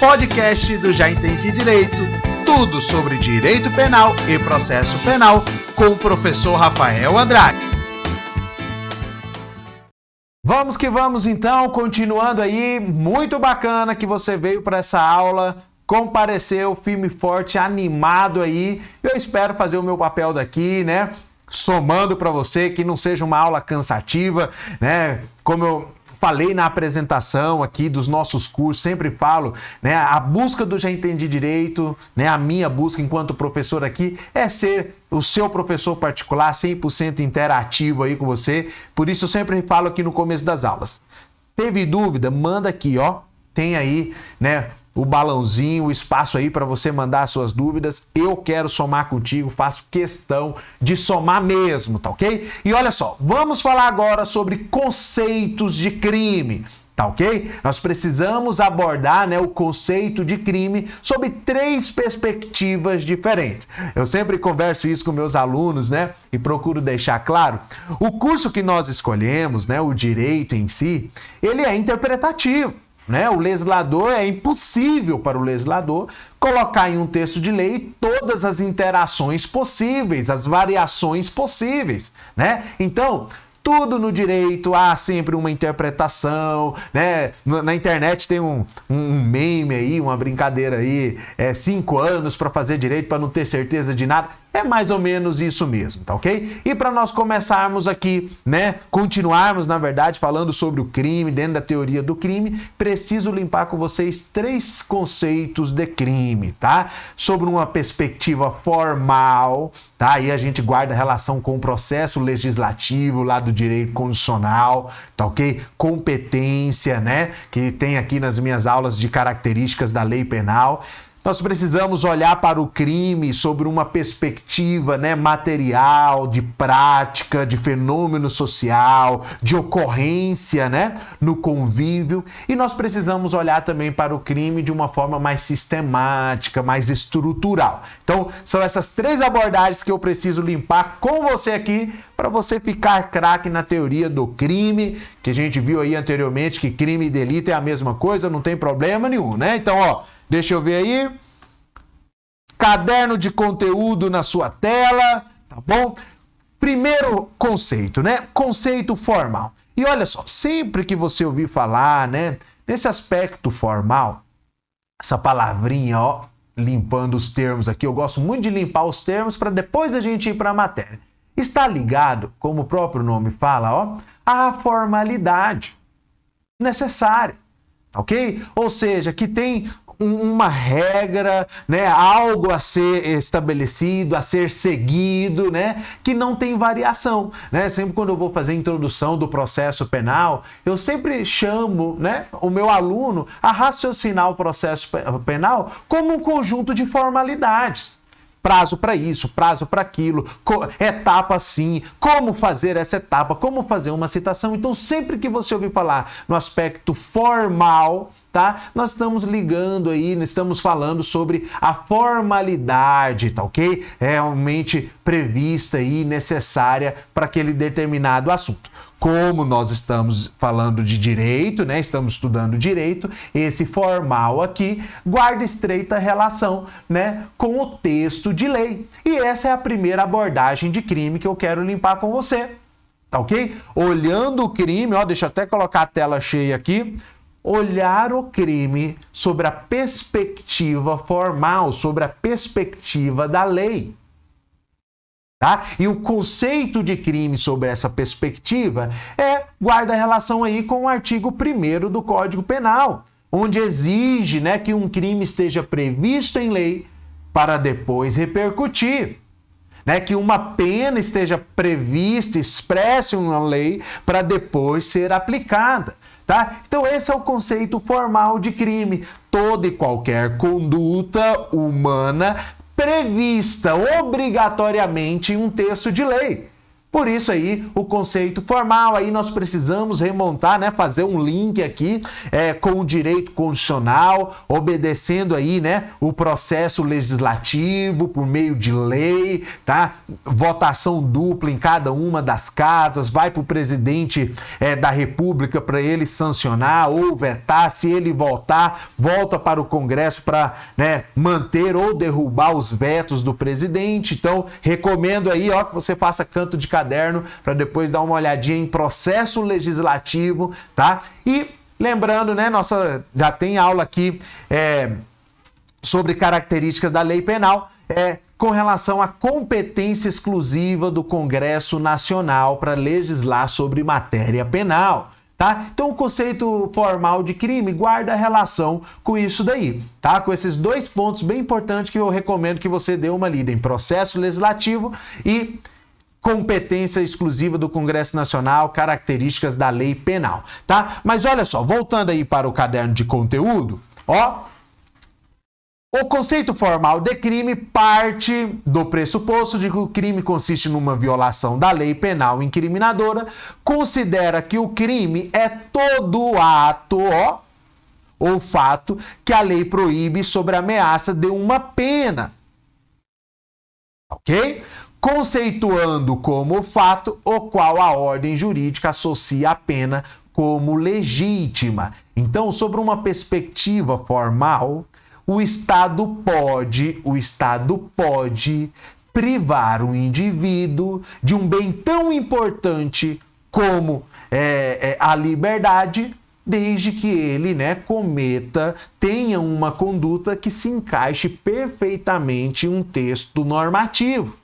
podcast do Já Entendi Direito. Tudo sobre direito penal e processo penal com o professor Rafael Andrade. Vamos que vamos então, continuando aí, muito bacana que você veio para essa aula, compareceu firme forte, animado aí. Eu espero fazer o meu papel daqui, né? Somando para você que não seja uma aula cansativa, né? Como eu falei na apresentação aqui dos nossos cursos, sempre falo, né, a busca do já entendi direito, né, a minha busca enquanto professor aqui é ser o seu professor particular 100% interativo aí com você. Por isso eu sempre falo aqui no começo das aulas. Teve dúvida? Manda aqui, ó. Tem aí, né, o balãozinho, o espaço aí para você mandar suas dúvidas. Eu quero somar contigo, faço questão de somar mesmo, tá ok? E olha só, vamos falar agora sobre conceitos de crime. Tá ok? Nós precisamos abordar né, o conceito de crime sob três perspectivas diferentes. Eu sempre converso isso com meus alunos, né? E procuro deixar claro. O curso que nós escolhemos, né, o direito em si, ele é interpretativo. Né? O legislador é impossível para o legislador colocar em um texto de lei todas as interações possíveis, as variações possíveis, né? Então, tudo no direito há sempre uma interpretação, né? Na internet tem um, um meme aí, uma brincadeira aí, é cinco anos para fazer direito para não ter certeza de nada. É mais ou menos isso mesmo, tá ok? E para nós começarmos aqui, né, continuarmos na verdade falando sobre o crime, dentro da teoria do crime, preciso limpar com vocês três conceitos de crime, tá? Sobre uma perspectiva formal, tá? Aí a gente guarda relação com o processo legislativo lá do direito constitucional, tá ok? Competência, né? Que tem aqui nas minhas aulas de características da lei penal. Nós precisamos olhar para o crime sobre uma perspectiva né, material, de prática, de fenômeno social, de ocorrência né, no convívio. E nós precisamos olhar também para o crime de uma forma mais sistemática, mais estrutural. Então, são essas três abordagens que eu preciso limpar com você aqui para você ficar craque na teoria do crime, que a gente viu aí anteriormente que crime e delito é a mesma coisa, não tem problema nenhum, né? Então, ó, Deixa eu ver aí. Caderno de conteúdo na sua tela, tá bom? Primeiro conceito, né? Conceito formal. E olha só, sempre que você ouvir falar, né, nesse aspecto formal, essa palavrinha, ó, limpando os termos aqui, eu gosto muito de limpar os termos para depois a gente ir para a matéria. Está ligado, como o próprio nome fala, ó, à formalidade necessária, ok? Ou seja, que tem uma regra, né, algo a ser estabelecido, a ser seguido, né, que não tem variação, né? Sempre quando eu vou fazer a introdução do processo penal, eu sempre chamo, né, o meu aluno a raciocinar o processo penal como um conjunto de formalidades prazo para isso, prazo para aquilo, etapa assim, como fazer essa etapa, como fazer uma citação. Então, sempre que você ouvir falar no aspecto formal, tá? Nós estamos ligando aí, estamos falando sobre a formalidade, tá ok? É realmente prevista e necessária para aquele determinado assunto. Como nós estamos falando de direito, né? Estamos estudando direito, esse formal aqui guarda estreita relação, né, com o texto de lei. E essa é a primeira abordagem de crime que eu quero limpar com você. Tá ok? Olhando o crime, ó, deixa eu até colocar a tela cheia aqui olhar o crime sobre a perspectiva formal, sobre a perspectiva da lei. Tá? E o conceito de crime sobre essa perspectiva é guarda relação aí com o artigo 1 do Código Penal, onde exige né, que um crime esteja previsto em lei para depois repercutir. Né, que uma pena esteja prevista, expressa em uma lei para depois ser aplicada. Tá? Então, esse é o conceito formal de crime. Toda e qualquer conduta humana prevista obrigatoriamente em um texto de lei. Por isso aí o conceito formal aí nós precisamos remontar, né, fazer um link aqui é, com o direito constitucional, obedecendo aí, né, o processo legislativo por meio de lei, tá? Votação dupla em cada uma das casas, vai para o presidente é, da República para ele sancionar ou vetar. Se ele votar, volta para o Congresso para né, manter ou derrubar os vetos do presidente. Então recomendo aí, ó, que você faça canto de caderno para depois dar uma olhadinha em processo legislativo, tá? E lembrando, né, nossa já tem aula aqui é, sobre características da lei penal, é com relação à competência exclusiva do Congresso Nacional para legislar sobre matéria penal. Tá? Então o conceito formal de crime guarda relação com isso daí, tá? Com esses dois pontos bem importantes que eu recomendo que você dê uma lida em processo legislativo e competência exclusiva do Congresso Nacional, características da lei penal, tá? Mas olha só, voltando aí para o caderno de conteúdo, ó, o conceito formal de crime parte do pressuposto de que o crime consiste numa violação da lei penal incriminadora, considera que o crime é todo ato, ó, ou fato que a lei proíbe sobre ameaça de uma pena. Ok? Conceituando como fato o qual a ordem jurídica associa a pena como legítima. Então, sobre uma perspectiva formal, o Estado pode, o Estado pode privar o indivíduo de um bem tão importante como é, é, a liberdade, desde que ele né, cometa, tenha uma conduta que se encaixe perfeitamente em um texto normativo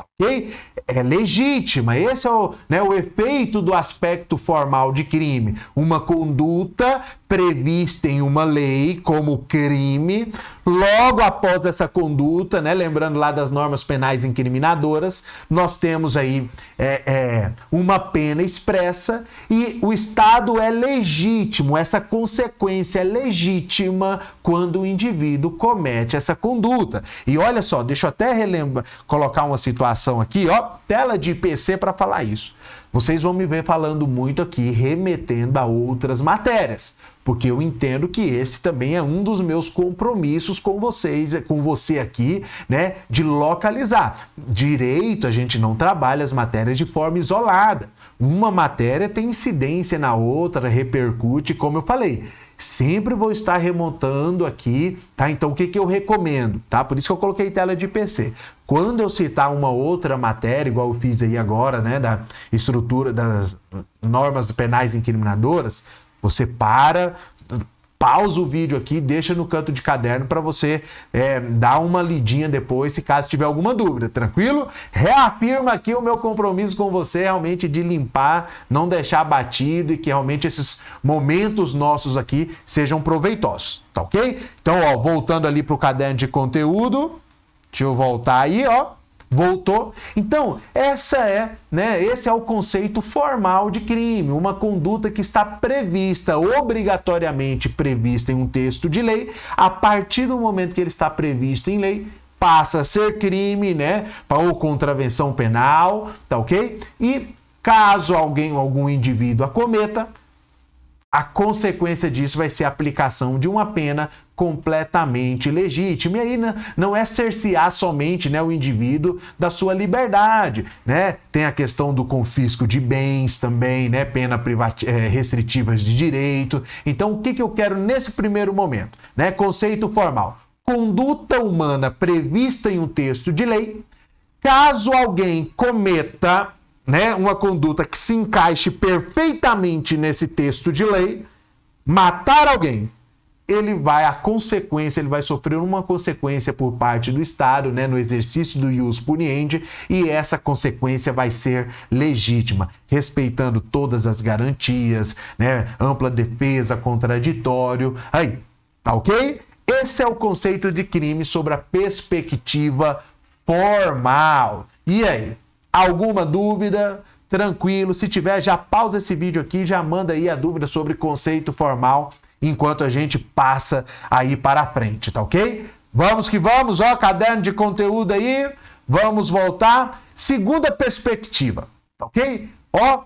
ok? É legítima. Esse é o, né, o efeito do aspecto formal de crime. Uma conduta prevista em uma lei como crime, logo após essa conduta, né, lembrando lá das normas penais incriminadoras, nós temos aí é, é, uma pena expressa e o Estado é legítimo, essa consequência é legítima quando o indivíduo comete essa conduta. E olha só, deixa eu até relembrar, colocar uma situação aqui, ó, tela de IPC para falar isso. Vocês vão me ver falando muito aqui, remetendo a outras matérias, porque eu entendo que esse também é um dos meus compromissos com vocês, com você aqui, né, de localizar. Direito, a gente não trabalha as matérias de forma isolada. Uma matéria tem incidência na outra, repercute, como eu falei. Sempre vou estar remontando aqui, tá? Então o que, que eu recomendo, tá? Por isso que eu coloquei tela de PC. Quando eu citar uma outra matéria, igual eu fiz aí agora, né, da estrutura das normas penais incriminadoras, você para, pausa o vídeo aqui, deixa no canto de caderno para você é, dar uma lidinha depois, se caso tiver alguma dúvida, tranquilo? Reafirma aqui o meu compromisso com você realmente de limpar, não deixar batido e que realmente esses momentos nossos aqui sejam proveitosos, tá ok? Então, ó, voltando ali para o caderno de conteúdo, deixa eu voltar aí, ó voltou. Então, essa é, né, esse é o conceito formal de crime, uma conduta que está prevista, obrigatoriamente prevista em um texto de lei, a partir do momento que ele está previsto em lei, passa a ser crime, né, ou contravenção penal, tá OK? E caso alguém, algum indivíduo a cometa, a consequência disso vai ser a aplicação de uma pena completamente legítima. E aí né, não é cercear somente né, o indivíduo da sua liberdade. Né? Tem a questão do confisco de bens também, né? pena é, restritivas de direito. Então, o que, que eu quero nesse primeiro momento? Né? Conceito formal. Conduta humana prevista em um texto de lei, caso alguém cometa né, uma conduta que se encaixe perfeitamente nesse texto de lei, matar alguém, ele vai, a consequência, ele vai sofrer uma consequência por parte do Estado, né, no exercício do ius puniendi, e essa consequência vai ser legítima, respeitando todas as garantias, né, ampla defesa, contraditório, aí, tá ok? Esse é o conceito de crime sobre a perspectiva formal. E aí? Alguma dúvida? Tranquilo. Se tiver, já pausa esse vídeo aqui, já manda aí a dúvida sobre conceito formal enquanto a gente passa aí para frente, tá ok? Vamos que vamos, ó, caderno de conteúdo aí. Vamos voltar. Segunda perspectiva, ok? Ó,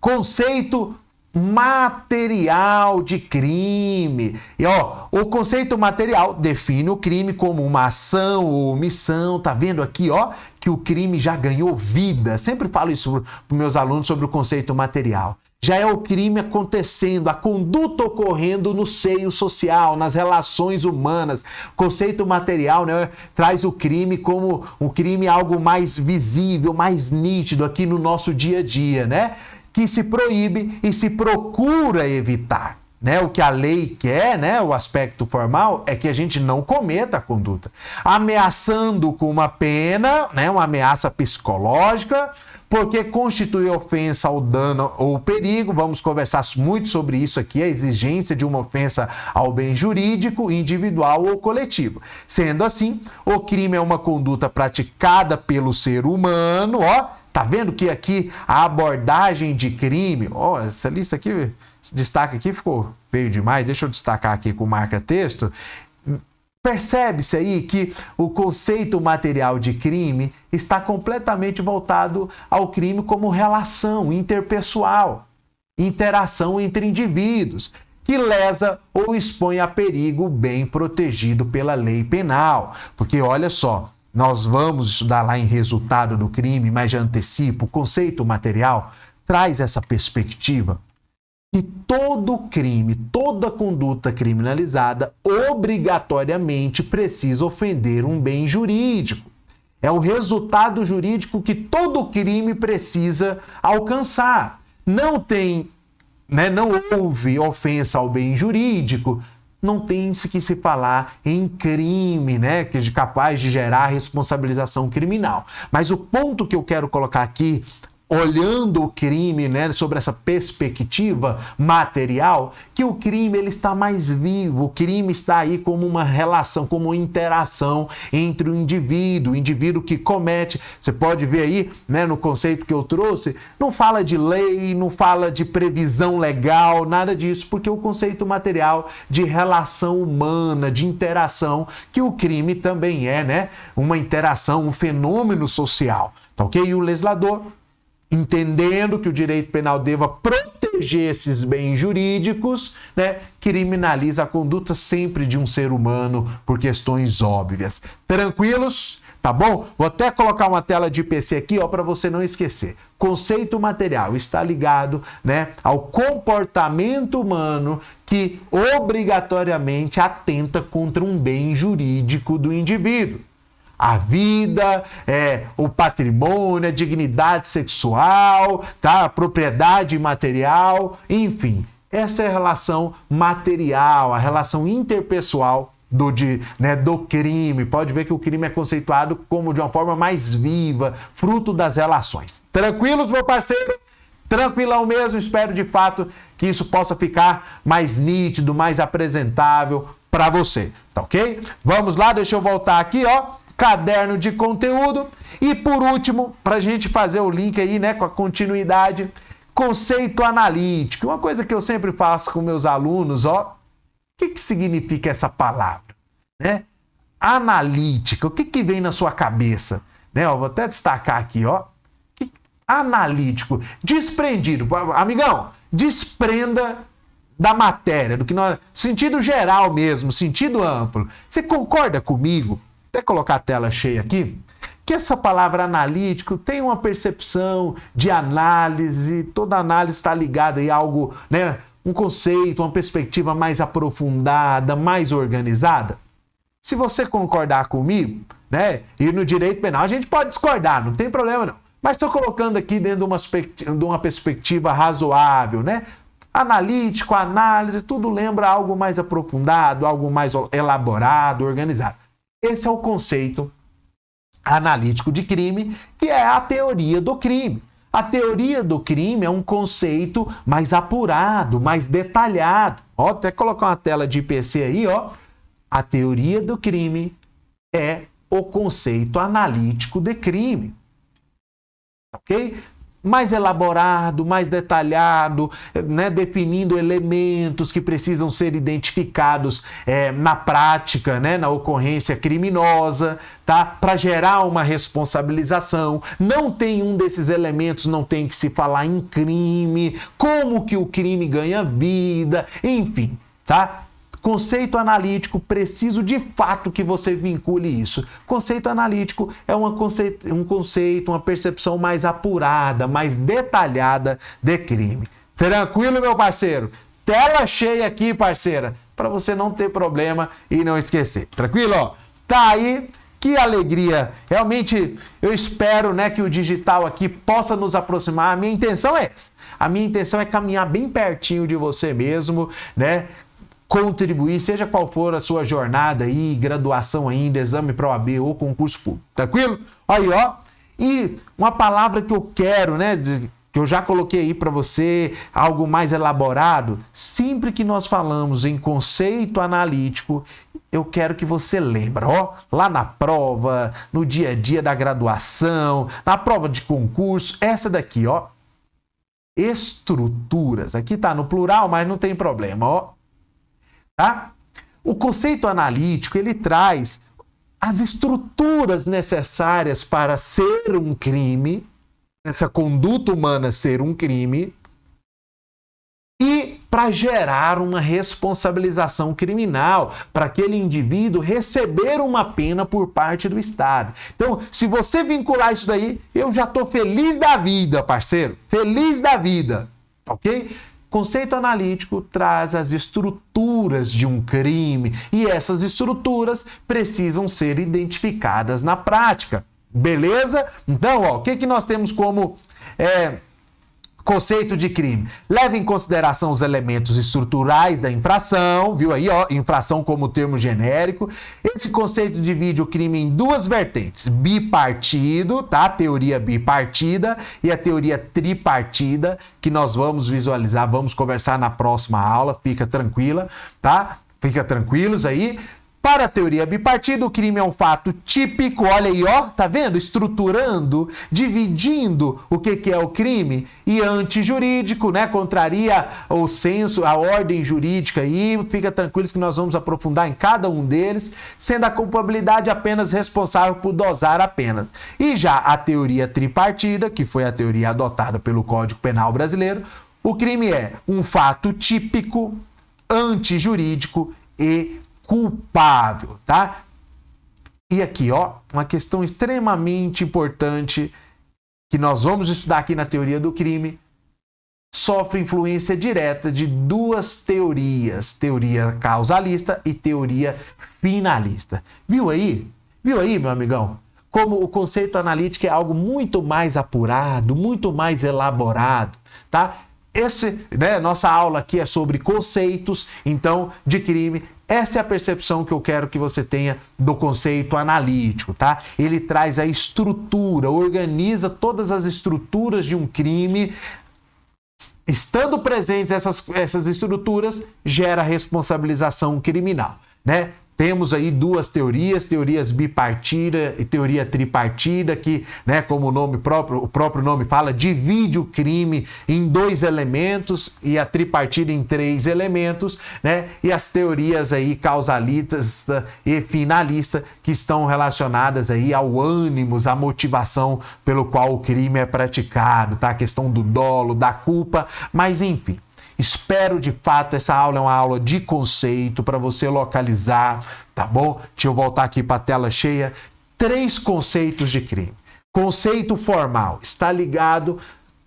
conceito material de crime. E ó, o conceito material define o crime como uma ação ou omissão. Tá vendo aqui, ó, que o crime já ganhou vida. Sempre falo isso para meus alunos sobre o conceito material já é o crime acontecendo, a conduta ocorrendo no seio social, nas relações humanas. O conceito material né, traz o crime como um crime algo mais visível, mais nítido aqui no nosso dia a dia, né? Que se proíbe e se procura evitar. Né, o que a lei quer, né, o aspecto formal, é que a gente não cometa a conduta. Ameaçando com uma pena, né, uma ameaça psicológica, porque constitui ofensa ao dano ou perigo. Vamos conversar muito sobre isso aqui, a exigência de uma ofensa ao bem jurídico, individual ou coletivo. Sendo assim, o crime é uma conduta praticada pelo ser humano, ó. Tá vendo que aqui a abordagem de crime, ó, essa lista aqui, esse destaque aqui ficou feio demais. Deixa eu destacar aqui com marca texto. Percebe-se aí que o conceito material de crime está completamente voltado ao crime como relação interpessoal, interação entre indivíduos, que lesa ou expõe a perigo bem protegido pela lei penal. Porque olha só, nós vamos estudar lá em resultado do crime, mas já antecipo, o conceito material traz essa perspectiva que todo crime, toda conduta criminalizada obrigatoriamente precisa ofender um bem jurídico. É o resultado jurídico que todo crime precisa alcançar. Não tem, né, não houve ofensa ao bem jurídico, não tem -se que se falar em crime, né, que é capaz de gerar responsabilização criminal. Mas o ponto que eu quero colocar aqui olhando o crime, né, sobre essa perspectiva material, que o crime ele está mais vivo, o crime está aí como uma relação, como uma interação entre o indivíduo, o indivíduo que comete. Você pode ver aí, né, no conceito que eu trouxe, não fala de lei, não fala de previsão legal, nada disso, porque o conceito material de relação humana, de interação, que o crime também é, né, uma interação, um fenômeno social. Tá ok? E o legislador entendendo que o direito penal deva proteger esses bens jurídicos, né, criminaliza a conduta sempre de um ser humano por questões óbvias. Tranquilos? Tá bom? Vou até colocar uma tela de PC aqui, ó, para você não esquecer. Conceito material está ligado, né, ao comportamento humano que obrigatoriamente atenta contra um bem jurídico do indivíduo a vida, é, o patrimônio, a dignidade sexual, tá? a propriedade material, enfim. Essa é a relação material, a relação interpessoal do, de, né, do crime. Pode ver que o crime é conceituado como de uma forma mais viva, fruto das relações. Tranquilos, meu parceiro? Tranquilão mesmo, espero de fato que isso possa ficar mais nítido, mais apresentável para você, tá ok? Vamos lá, deixa eu voltar aqui, ó caderno de conteúdo. E por último, para a gente fazer o link aí, né, com a continuidade, conceito analítico. Uma coisa que eu sempre faço com meus alunos, ó, o que, que significa essa palavra? Né? Analítica, o que, que vem na sua cabeça? Né, ó, vou até destacar aqui, ó. Analítico, desprendido. Amigão, desprenda da matéria, do que nós. Sentido geral mesmo, sentido amplo. Você concorda comigo até colocar a tela cheia aqui, que essa palavra analítico tem uma percepção de análise, toda análise está ligada a algo, né, um conceito, uma perspectiva mais aprofundada, mais organizada. Se você concordar comigo, né, e no direito penal a gente pode discordar, não tem problema não. Mas estou colocando aqui dentro de uma, de uma perspectiva razoável, né? Analítico, análise, tudo lembra algo mais aprofundado, algo mais elaborado, organizado. Esse é o conceito analítico de crime, que é a teoria do crime. A teoria do crime é um conceito mais apurado, mais detalhado. Ó, até colocar uma tela de IPC aí, ó. A teoria do crime é o conceito analítico de crime. OK? Mais elaborado, mais detalhado, né, definindo elementos que precisam ser identificados é, na prática, né, na ocorrência criminosa, tá? Para gerar uma responsabilização. Não tem um desses elementos, não tem que se falar em crime, como que o crime ganha vida, enfim, tá? Conceito analítico, preciso de fato que você vincule isso. Conceito analítico é conceito, um conceito, uma percepção mais apurada, mais detalhada de crime. Tranquilo, meu parceiro? Tela cheia aqui, parceira, para você não ter problema e não esquecer. Tranquilo? Ó, tá aí. Que alegria! Realmente eu espero, né, que o digital aqui possa nos aproximar. A minha intenção é essa. A minha intenção é caminhar bem pertinho de você mesmo, né? Contribuir, seja qual for a sua jornada aí, graduação ainda, exame para OAB ou concurso público. Tranquilo? Aí, ó. E uma palavra que eu quero, né, que eu já coloquei aí para você, algo mais elaborado, sempre que nós falamos em conceito analítico, eu quero que você lembre, ó, lá na prova, no dia a dia da graduação, na prova de concurso, essa daqui, ó, estruturas. Aqui tá no plural, mas não tem problema, ó. Tá? O conceito analítico ele traz as estruturas necessárias para ser um crime, essa conduta humana ser um crime, e para gerar uma responsabilização criminal, para aquele indivíduo receber uma pena por parte do Estado. Então, se você vincular isso daí, eu já estou feliz da vida, parceiro. Feliz da vida, ok? Conceito analítico traz as estruturas de um crime e essas estruturas precisam ser identificadas na prática. Beleza? Então, ó, o que, que nós temos como é, Conceito de crime. Leva em consideração os elementos estruturais da infração, viu aí, ó, infração como termo genérico. Esse conceito divide o crime em duas vertentes: bipartido, tá? teoria bipartida e a teoria tripartida, que nós vamos visualizar, vamos conversar na próxima aula, fica tranquila, tá? Fica tranquilos aí. Para a teoria bipartida, o crime é um fato típico, olha aí, ó, tá vendo? Estruturando, dividindo o que, que é o crime e antijurídico, né? Contraria o senso, a ordem jurídica aí. Fica tranquilos que nós vamos aprofundar em cada um deles, sendo a culpabilidade apenas responsável por dosar apenas. E já a teoria tripartida, que foi a teoria adotada pelo Código Penal brasileiro, o crime é um fato típico, antijurídico e culpável, tá? E aqui, ó, uma questão extremamente importante que nós vamos estudar aqui na teoria do crime, sofre influência direta de duas teorias, teoria causalista e teoria finalista. Viu aí? Viu aí, meu amigão? Como o conceito analítico é algo muito mais apurado, muito mais elaborado, tá? Esse, né, nossa aula aqui é sobre conceitos, então, de crime. Essa é a percepção que eu quero que você tenha do conceito analítico, tá? Ele traz a estrutura, organiza todas as estruturas de um crime. Estando presentes essas, essas estruturas, gera responsabilização criminal, né? Temos aí duas teorias, teorias bipartida e teoria tripartida, que, né, como o nome próprio, o próprio nome fala, divide o crime em dois elementos e a tripartida em três elementos, né? E as teorias aí causalistas e finalista que estão relacionadas aí ao ânimos, à motivação pelo qual o crime é praticado, tá? A questão do dolo, da culpa, mas enfim. Espero de fato essa aula é uma aula de conceito para você localizar, tá bom? Deixa eu voltar aqui para a tela cheia. Três conceitos de crime. Conceito formal está ligado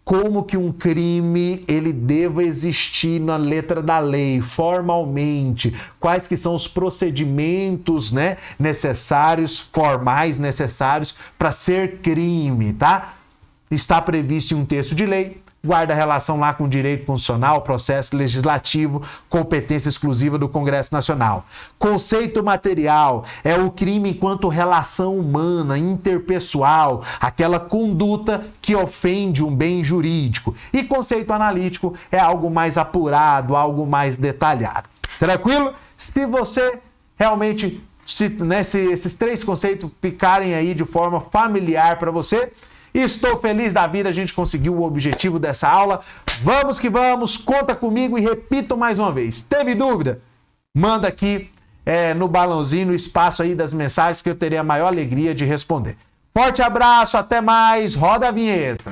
como que um crime ele deva existir na letra da lei, formalmente, quais que são os procedimentos, né, necessários, formais necessários para ser crime, tá? Está previsto em um texto de lei, guarda relação lá com direito constitucional, processo legislativo, competência exclusiva do Congresso Nacional. Conceito material é o crime enquanto relação humana, interpessoal, aquela conduta que ofende um bem jurídico. E conceito analítico é algo mais apurado, algo mais detalhado. Tranquilo? Se você realmente se, né, se esses três conceitos ficarem aí de forma familiar para você, Estou feliz da vida, a gente conseguiu o objetivo dessa aula. Vamos que vamos, conta comigo e repito mais uma vez. Teve dúvida? Manda aqui é, no balãozinho, no espaço aí das mensagens que eu terei a maior alegria de responder. Forte abraço, até mais, roda a vinheta.